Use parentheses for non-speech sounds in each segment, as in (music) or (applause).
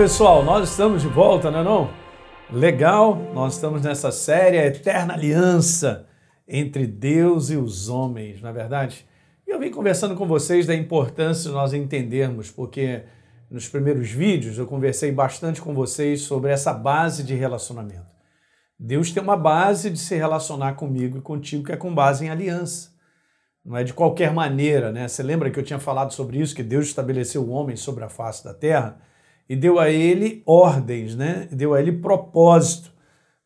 pessoal, nós estamos de volta, não é não? Legal, nós estamos nessa série a Eterna Aliança entre Deus e os homens, não é verdade? E eu vim conversando com vocês da importância de nós entendermos, porque nos primeiros vídeos eu conversei bastante com vocês sobre essa base de relacionamento. Deus tem uma base de se relacionar comigo e contigo que é com base em aliança. Não é de qualquer maneira, né? Você lembra que eu tinha falado sobre isso, que Deus estabeleceu o homem sobre a face da terra? E deu a ele ordens, né? deu a ele propósito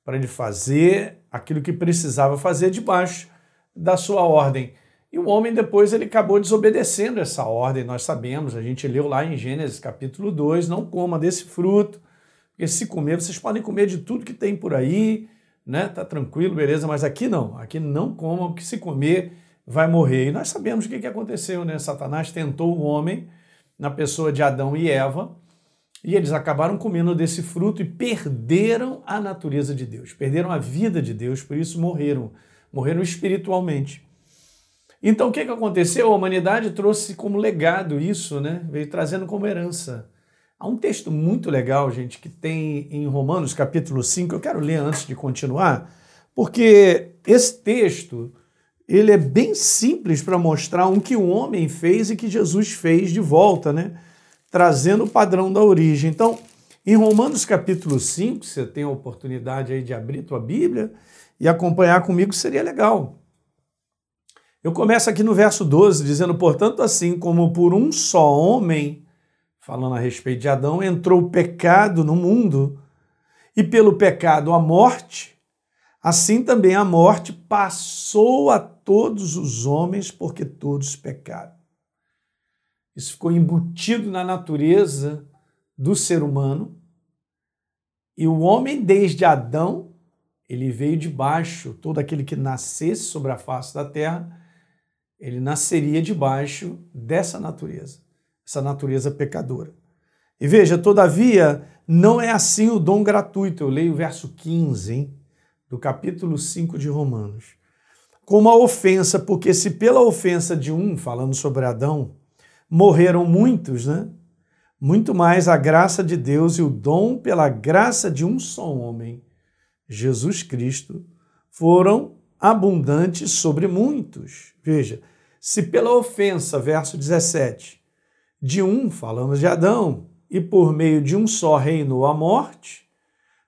para ele fazer aquilo que precisava fazer debaixo da sua ordem. E o homem depois ele acabou desobedecendo essa ordem, nós sabemos, a gente leu lá em Gênesis capítulo 2, não coma desse fruto, porque se comer, vocês podem comer de tudo que tem por aí, né? Tá tranquilo, beleza, mas aqui não, aqui não comam, porque se comer vai morrer. E nós sabemos o que, que aconteceu, né? Satanás tentou o homem na pessoa de Adão e Eva, e eles acabaram comendo desse fruto e perderam a natureza de Deus, perderam a vida de Deus, por isso morreram, morreram espiritualmente. Então o que, que aconteceu? A humanidade trouxe como legado isso, né? veio trazendo como herança. Há um texto muito legal, gente, que tem em Romanos capítulo 5, eu quero ler antes de continuar, porque esse texto ele é bem simples para mostrar um que o homem fez e que Jesus fez de volta, né? Trazendo o padrão da origem. Então, em Romanos capítulo 5, você tem a oportunidade aí de abrir tua Bíblia e acompanhar comigo, seria legal. Eu começo aqui no verso 12, dizendo, portanto, assim como por um só homem, falando a respeito de Adão, entrou o pecado no mundo, e pelo pecado a morte, assim também a morte passou a todos os homens, porque todos pecaram. Isso ficou embutido na natureza do ser humano. E o homem, desde Adão, ele veio de baixo. Todo aquele que nascesse sobre a face da terra, ele nasceria debaixo dessa natureza, essa natureza pecadora. E veja, todavia, não é assim o dom gratuito. Eu leio o verso 15 hein, do capítulo 5 de Romanos. Como a ofensa, porque se pela ofensa de um, falando sobre Adão, morreram muitos, né? Muito mais a graça de Deus e o dom pela graça de um só homem, Jesus Cristo, foram abundantes sobre muitos. Veja, se pela ofensa, verso 17, de um, falamos de Adão, e por meio de um só reinou a morte,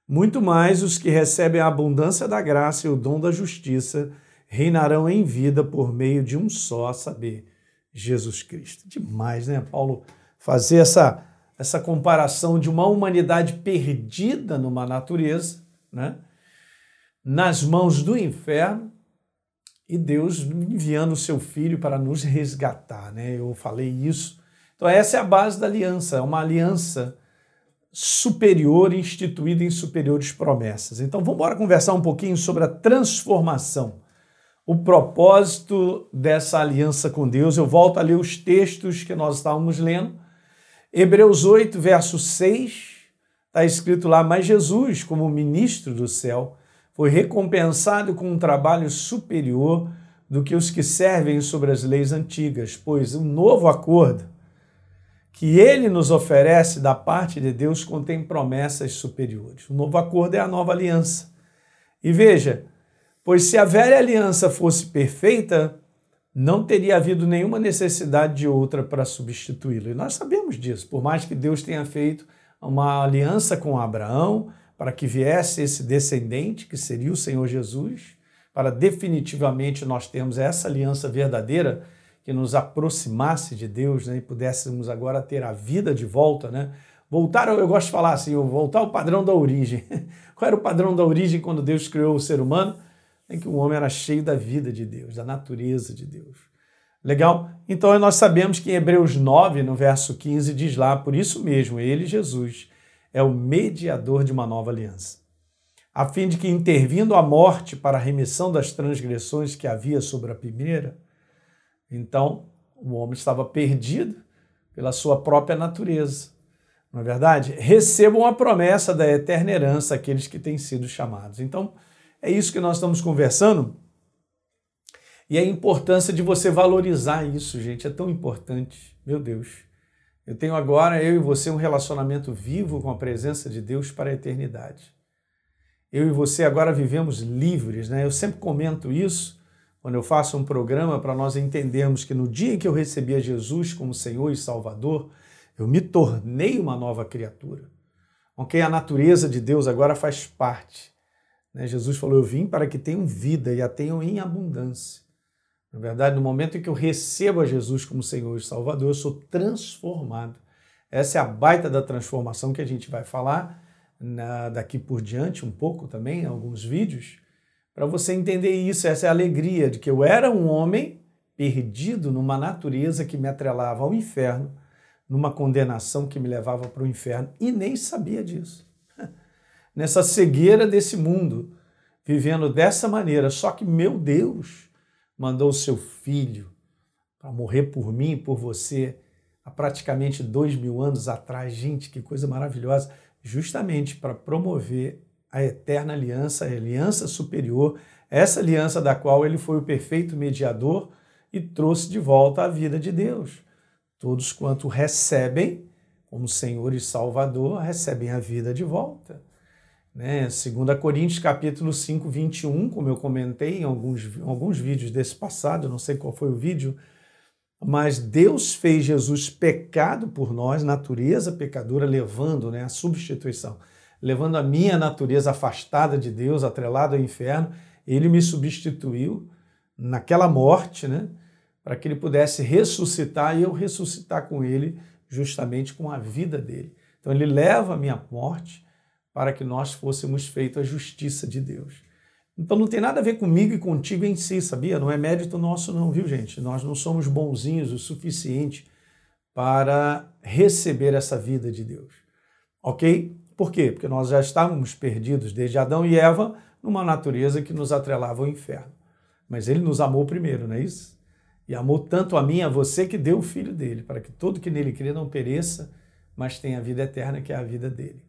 muito mais os que recebem a abundância da graça e o dom da justiça reinarão em vida por meio de um só, a saber, Jesus Cristo. Demais, né, Paulo, fazer essa, essa comparação de uma humanidade perdida numa natureza, né, nas mãos do inferno, e Deus enviando o seu filho para nos resgatar, né? Eu falei isso. Então essa é a base da aliança, é uma aliança superior instituída em superiores promessas. Então vamos embora conversar um pouquinho sobre a transformação o propósito dessa aliança com Deus. Eu volto a ler os textos que nós estávamos lendo. Hebreus 8, verso 6, está escrito lá: Mas Jesus, como ministro do céu, foi recompensado com um trabalho superior do que os que servem sobre as leis antigas, pois o um novo acordo que ele nos oferece da parte de Deus contém promessas superiores. O novo acordo é a nova aliança. E veja, Pois se a velha aliança fosse perfeita, não teria havido nenhuma necessidade de outra para substituí-la. E nós sabemos disso, por mais que Deus tenha feito uma aliança com Abraão para que viesse esse descendente, que seria o Senhor Jesus, para definitivamente nós termos essa aliança verdadeira que nos aproximasse de Deus né, e pudéssemos agora ter a vida de volta, né? Voltar, eu gosto de falar assim, voltar ao padrão da origem. (laughs) Qual era o padrão da origem quando Deus criou o ser humano? Em que o homem era cheio da vida de Deus, da natureza de Deus. Legal? Então nós sabemos que em Hebreus 9, no verso 15, diz lá, por isso mesmo, ele, Jesus, é o mediador de uma nova aliança, a fim de que, intervindo a morte para a remissão das transgressões que havia sobre a primeira, então o homem estava perdido pela sua própria natureza. Não é verdade? Recebam a promessa da eterna herança aqueles que têm sido chamados. Então, é isso que nós estamos conversando. E a importância de você valorizar isso, gente, é tão importante. Meu Deus. Eu tenho agora, eu e você, um relacionamento vivo com a presença de Deus para a eternidade. Eu e você agora vivemos livres, né? Eu sempre comento isso quando eu faço um programa para nós entendermos que no dia em que eu recebi a Jesus como Senhor e Salvador, eu me tornei uma nova criatura. Ok? A natureza de Deus agora faz parte. Né? Jesus falou: Eu vim para que tenham vida e a tenham em abundância. Na verdade, no momento em que eu recebo a Jesus como Senhor e Salvador, eu sou transformado. Essa é a baita da transformação que a gente vai falar na, daqui por diante, um pouco também, em alguns vídeos para você entender isso, essa é a alegria de que eu era um homem perdido numa natureza que me atrelava ao inferno, numa condenação que me levava para o inferno e nem sabia disso. Nessa cegueira desse mundo, vivendo dessa maneira, só que meu Deus mandou o seu filho para morrer por mim e por você há praticamente dois mil anos atrás. Gente, que coisa maravilhosa! Justamente para promover a eterna aliança, a aliança superior, essa aliança da qual ele foi o perfeito mediador e trouxe de volta a vida de Deus. Todos quanto recebem como Senhor e Salvador, recebem a vida de volta. Né? 2 Coríntios capítulo 5, 21, como eu comentei em alguns, em alguns vídeos desse passado, não sei qual foi o vídeo, mas Deus fez Jesus pecado por nós, natureza pecadora, levando né, a substituição levando a minha natureza afastada de Deus, atrelada ao inferno, ele me substituiu naquela morte, né? Para que ele pudesse ressuscitar e eu ressuscitar com ele, justamente com a vida dele. Então ele leva a minha morte para que nós fôssemos feitos a justiça de Deus. Então não tem nada a ver comigo e contigo em si, sabia? Não é mérito nosso, não, viu, gente? Nós não somos bonzinhos o suficiente para receber essa vida de Deus. Ok? Por quê? Porque nós já estávamos perdidos desde Adão e Eva numa natureza que nos atrelava ao inferno. Mas ele nos amou primeiro, não é isso? E amou tanto a mim, a você, que deu o filho dele, para que todo que nele crê não pereça, mas tenha a vida eterna, que é a vida dele.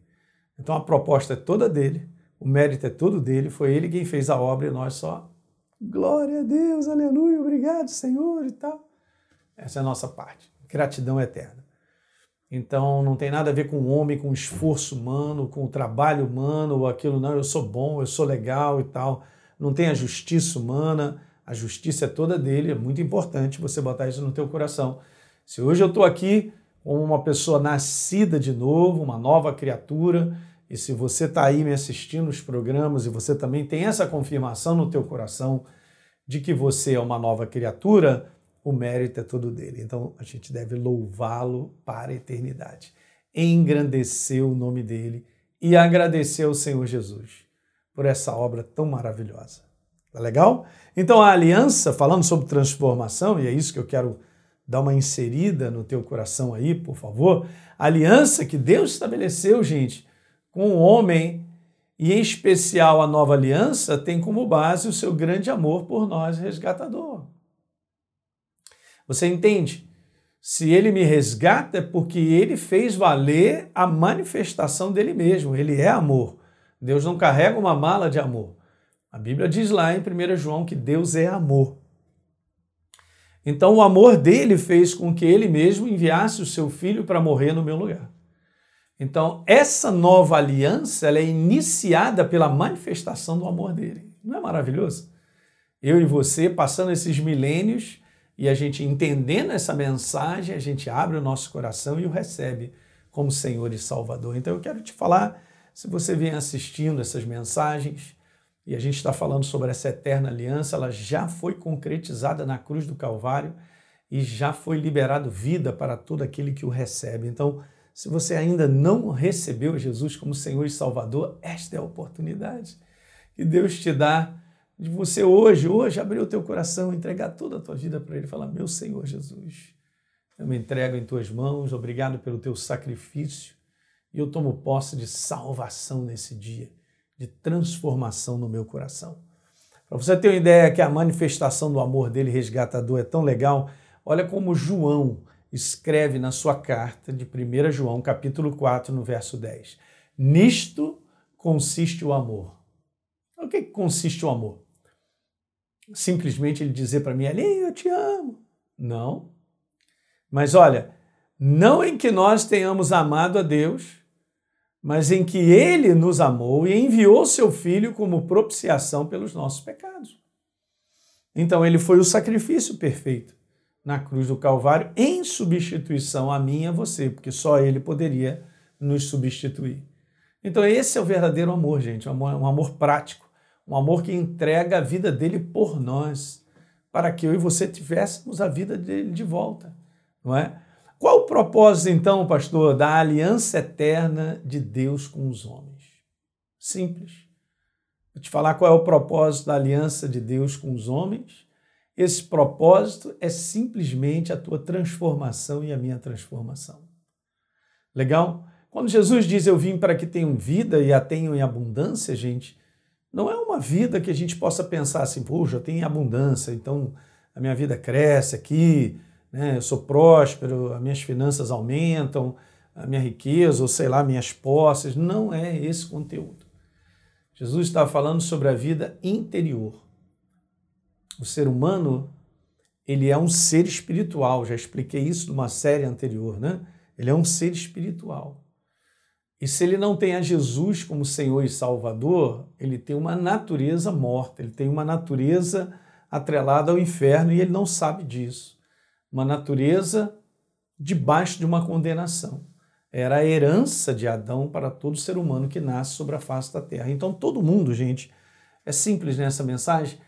Então a proposta é toda dele, o mérito é todo dele, foi ele quem fez a obra e nós só. Glória a Deus, aleluia, obrigado, Senhor e tal. Essa é a nossa parte. Gratidão eterna. Então não tem nada a ver com o homem, com o esforço humano, com o trabalho humano, ou aquilo, não, eu sou bom, eu sou legal e tal. Não tem a justiça humana, a justiça é toda dele, é muito importante você botar isso no teu coração. Se hoje eu estou aqui como uma pessoa nascida de novo, uma nova criatura, e se você está aí me assistindo nos programas e você também tem essa confirmação no teu coração de que você é uma nova criatura, o mérito é todo dele. Então a gente deve louvá-lo para a eternidade, engrandecer o nome dele e agradecer ao Senhor Jesus por essa obra tão maravilhosa. Tá legal? Então a aliança, falando sobre transformação, e é isso que eu quero dar uma inserida no teu coração aí, por favor. A aliança que Deus estabeleceu, gente, com o homem, e em especial a nova aliança, tem como base o seu grande amor por nós, resgatador. Você entende? Se ele me resgata é porque ele fez valer a manifestação dele mesmo. Ele é amor. Deus não carrega uma mala de amor. A Bíblia diz lá em 1 João que Deus é amor. Então o amor dele fez com que ele mesmo enviasse o seu filho para morrer no meu lugar. Então essa nova aliança ela é iniciada pela manifestação do amor dele. Não é maravilhoso? Eu e você passando esses milênios e a gente entendendo essa mensagem, a gente abre o nosso coração e o recebe como Senhor e Salvador. Então eu quero te falar, se você vem assistindo essas mensagens e a gente está falando sobre essa eterna aliança, ela já foi concretizada na cruz do Calvário e já foi liberado vida para todo aquele que o recebe. Então, se você ainda não recebeu Jesus como Senhor e Salvador, esta é a oportunidade que Deus te dá de você hoje, hoje, abrir o teu coração, entregar toda a tua vida para Ele falar: Meu Senhor Jesus, eu me entrego em tuas mãos, obrigado pelo teu sacrifício e eu tomo posse de salvação nesse dia, de transformação no meu coração. Para você ter uma ideia que a manifestação do amor dele resgatador é tão legal, olha como João escreve na sua carta de 1 João, capítulo 4, no verso 10. Nisto consiste o amor. O que consiste o amor? simplesmente ele dizer para mim ali, eu te amo. Não. Mas olha, Não em que nós tenhamos amado a Deus, mas em que Ele nos amou e enviou seu Filho como propiciação pelos nossos pecados. Então, ele foi o sacrifício perfeito na cruz do Calvário em substituição a mim e a você, porque só Ele poderia nos substituir. Então, esse é o verdadeiro amor, gente, um amor, um amor prático, um amor que entrega a vida dele por nós, para que eu e você tivéssemos a vida dele de volta, não é? Qual o propósito, então, pastor, da aliança eterna de Deus com os homens? Simples. Vou te falar qual é o propósito da aliança de Deus com os homens. Esse propósito é simplesmente a tua transformação e a minha transformação. Legal? Quando Jesus diz eu vim para que tenham vida e a tenham em abundância, gente, não é uma vida que a gente possa pensar assim, puxa, eu tenho abundância, então a minha vida cresce aqui, né? eu sou próspero, as minhas finanças aumentam, a minha riqueza, ou sei lá, minhas posses. Não é esse conteúdo. Jesus está falando sobre a vida interior. O ser humano, ele é um ser espiritual, já expliquei isso numa série anterior, né? Ele é um ser espiritual. E se ele não tem a Jesus como Senhor e Salvador, ele tem uma natureza morta, ele tem uma natureza atrelada ao inferno e ele não sabe disso uma natureza debaixo de uma condenação. Era a herança de Adão para todo ser humano que nasce sobre a face da terra. Então, todo mundo, gente, é simples nessa mensagem,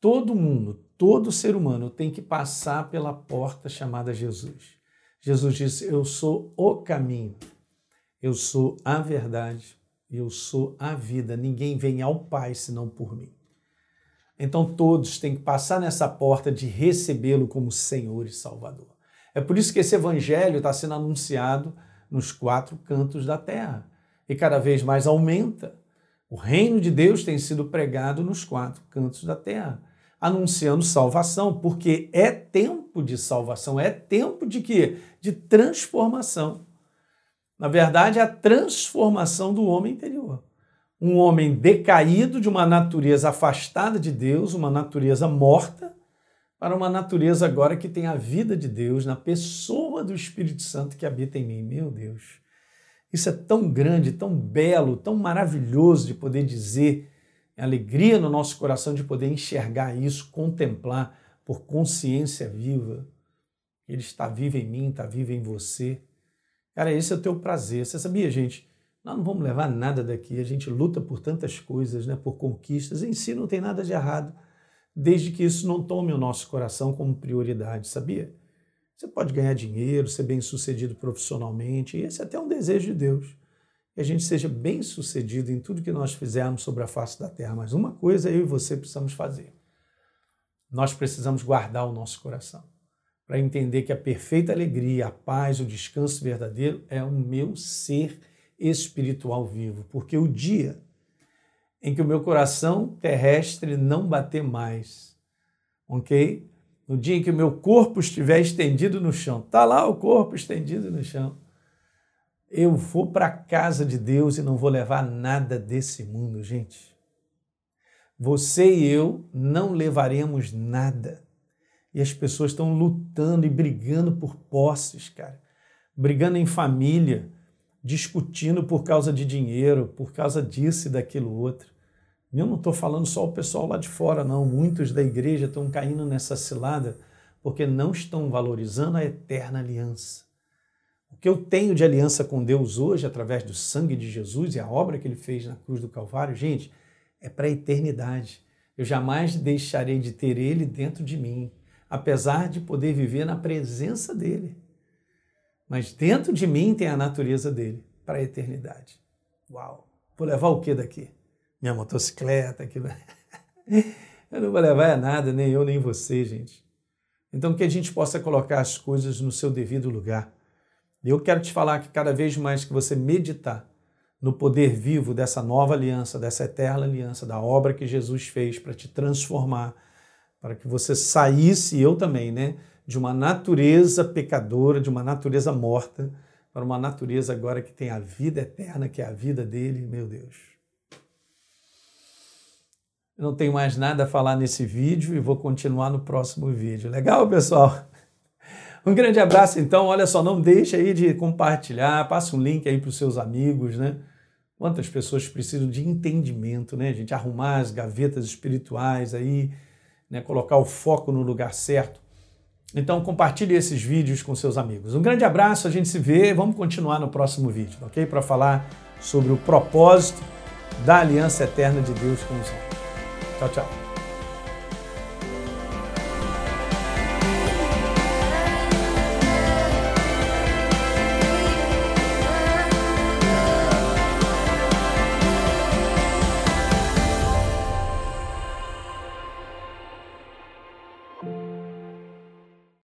todo mundo, todo ser humano tem que passar pela porta chamada Jesus. Jesus disse: Eu sou o caminho, eu sou a verdade, eu sou a vida. Ninguém vem ao Pai senão por mim. Então todos têm que passar nessa porta de recebê-lo como Senhor e Salvador. É por isso que esse evangelho está sendo anunciado nos quatro cantos da terra e cada vez mais aumenta. O reino de Deus tem sido pregado nos quatro cantos da terra, anunciando salvação, porque é tempo de salvação, é tempo de quê? De transformação. Na verdade, é a transformação do homem interior um homem decaído de uma natureza afastada de Deus, uma natureza morta, para uma natureza agora que tem a vida de Deus na pessoa do Espírito Santo que habita em mim. Meu Deus, isso é tão grande, tão belo, tão maravilhoso de poder dizer, é alegria no nosso coração de poder enxergar isso, contemplar por consciência viva. Ele está vivo em mim, está vivo em você. Cara, esse é o teu prazer. Você sabia, gente? Nós não vamos levar nada daqui. A gente luta por tantas coisas, né, por conquistas. Em si não tem nada de errado, desde que isso não tome o nosso coração como prioridade, sabia? Você pode ganhar dinheiro, ser bem sucedido profissionalmente, e esse é até um desejo de Deus. Que a gente seja bem sucedido em tudo que nós fizermos sobre a face da terra. Mas uma coisa eu e você precisamos fazer. Nós precisamos guardar o nosso coração para entender que a perfeita alegria, a paz, o descanso verdadeiro é o meu ser espiritual vivo, porque o dia em que o meu coração terrestre não bater mais, ok? No dia em que o meu corpo estiver estendido no chão, tá lá o corpo estendido no chão, eu vou para a casa de Deus e não vou levar nada desse mundo, gente. Você e eu não levaremos nada. E as pessoas estão lutando e brigando por posses, cara. Brigando em família, discutindo por causa de dinheiro, por causa disso e daquilo outro. Eu não estou falando só o pessoal lá de fora, não. Muitos da igreja estão caindo nessa cilada porque não estão valorizando a eterna aliança. O que eu tenho de aliança com Deus hoje, através do sangue de Jesus e a obra que ele fez na cruz do Calvário, gente, é para a eternidade. Eu jamais deixarei de ter ele dentro de mim, apesar de poder viver na presença dele mas dentro de mim tem a natureza dele para a eternidade. Uau! Vou levar o que daqui? Minha motocicleta, aquilo. (laughs) eu não vou levar nada, nem eu, nem você, gente. Então, que a gente possa colocar as coisas no seu devido lugar. Eu quero te falar que cada vez mais que você meditar no poder vivo dessa nova aliança, dessa eterna aliança, da obra que Jesus fez para te transformar, para que você saísse, e eu também, né? De uma natureza pecadora, de uma natureza morta, para uma natureza agora que tem a vida eterna, que é a vida dele, meu Deus. Eu não tenho mais nada a falar nesse vídeo e vou continuar no próximo vídeo. Legal, pessoal? Um grande abraço, então. Olha só, não deixe aí de compartilhar, passa um link aí para os seus amigos, né? Quantas pessoas precisam de entendimento, né, gente? Arrumar as gavetas espirituais aí, né? Colocar o foco no lugar certo. Então compartilhe esses vídeos com seus amigos. Um grande abraço, a gente se vê. Vamos continuar no próximo vídeo, ok? Para falar sobre o propósito da aliança eterna de Deus com os homens. Tchau, tchau.